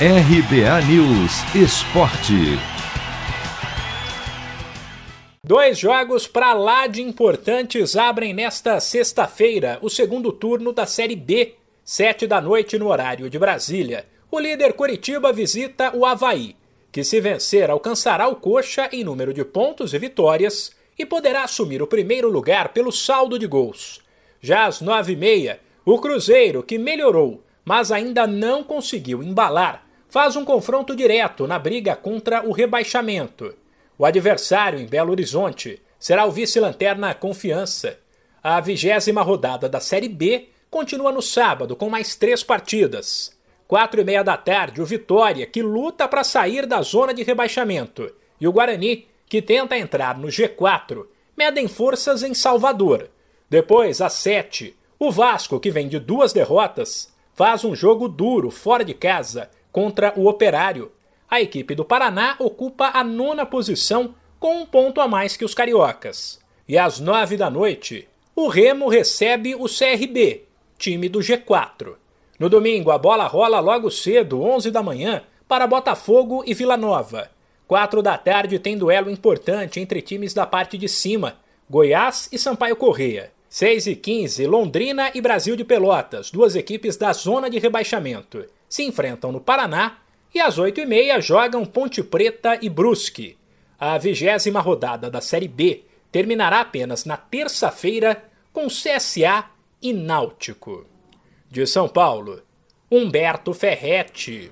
RBA News Esporte. Dois jogos para lá de importantes abrem nesta sexta-feira o segundo turno da Série B, sete da noite no horário de Brasília. O líder Curitiba visita o Havaí, que se vencer alcançará o Coxa em número de pontos e vitórias e poderá assumir o primeiro lugar pelo saldo de gols. Já às nove e meia, o Cruzeiro, que melhorou, mas ainda não conseguiu embalar, faz um confronto direto na briga contra o rebaixamento. O adversário em Belo Horizonte será o vice-lanterna Confiança. A vigésima rodada da Série B continua no sábado com mais três partidas. Quatro e meia da tarde, o Vitória, que luta para sair da zona de rebaixamento, e o Guarani, que tenta entrar no G4, medem forças em Salvador. Depois, às sete, o Vasco, que vem de duas derrotas, faz um jogo duro fora de casa contra o Operário. A equipe do Paraná ocupa a nona posição com um ponto a mais que os cariocas. E às nove da noite, o Remo recebe o CRB, time do G4. No domingo, a bola rola logo cedo, 11 da manhã, para Botafogo e Vila Nova. Quatro da tarde tem duelo importante entre times da parte de cima, Goiás e Sampaio Correia. 6 e 15, Londrina e Brasil de Pelotas, duas equipes da zona de rebaixamento se enfrentam no Paraná e às 8h30 jogam Ponte Preta e Brusque. A vigésima rodada da Série B terminará apenas na terça-feira com CSA e Náutico. De São Paulo, Humberto Ferretti.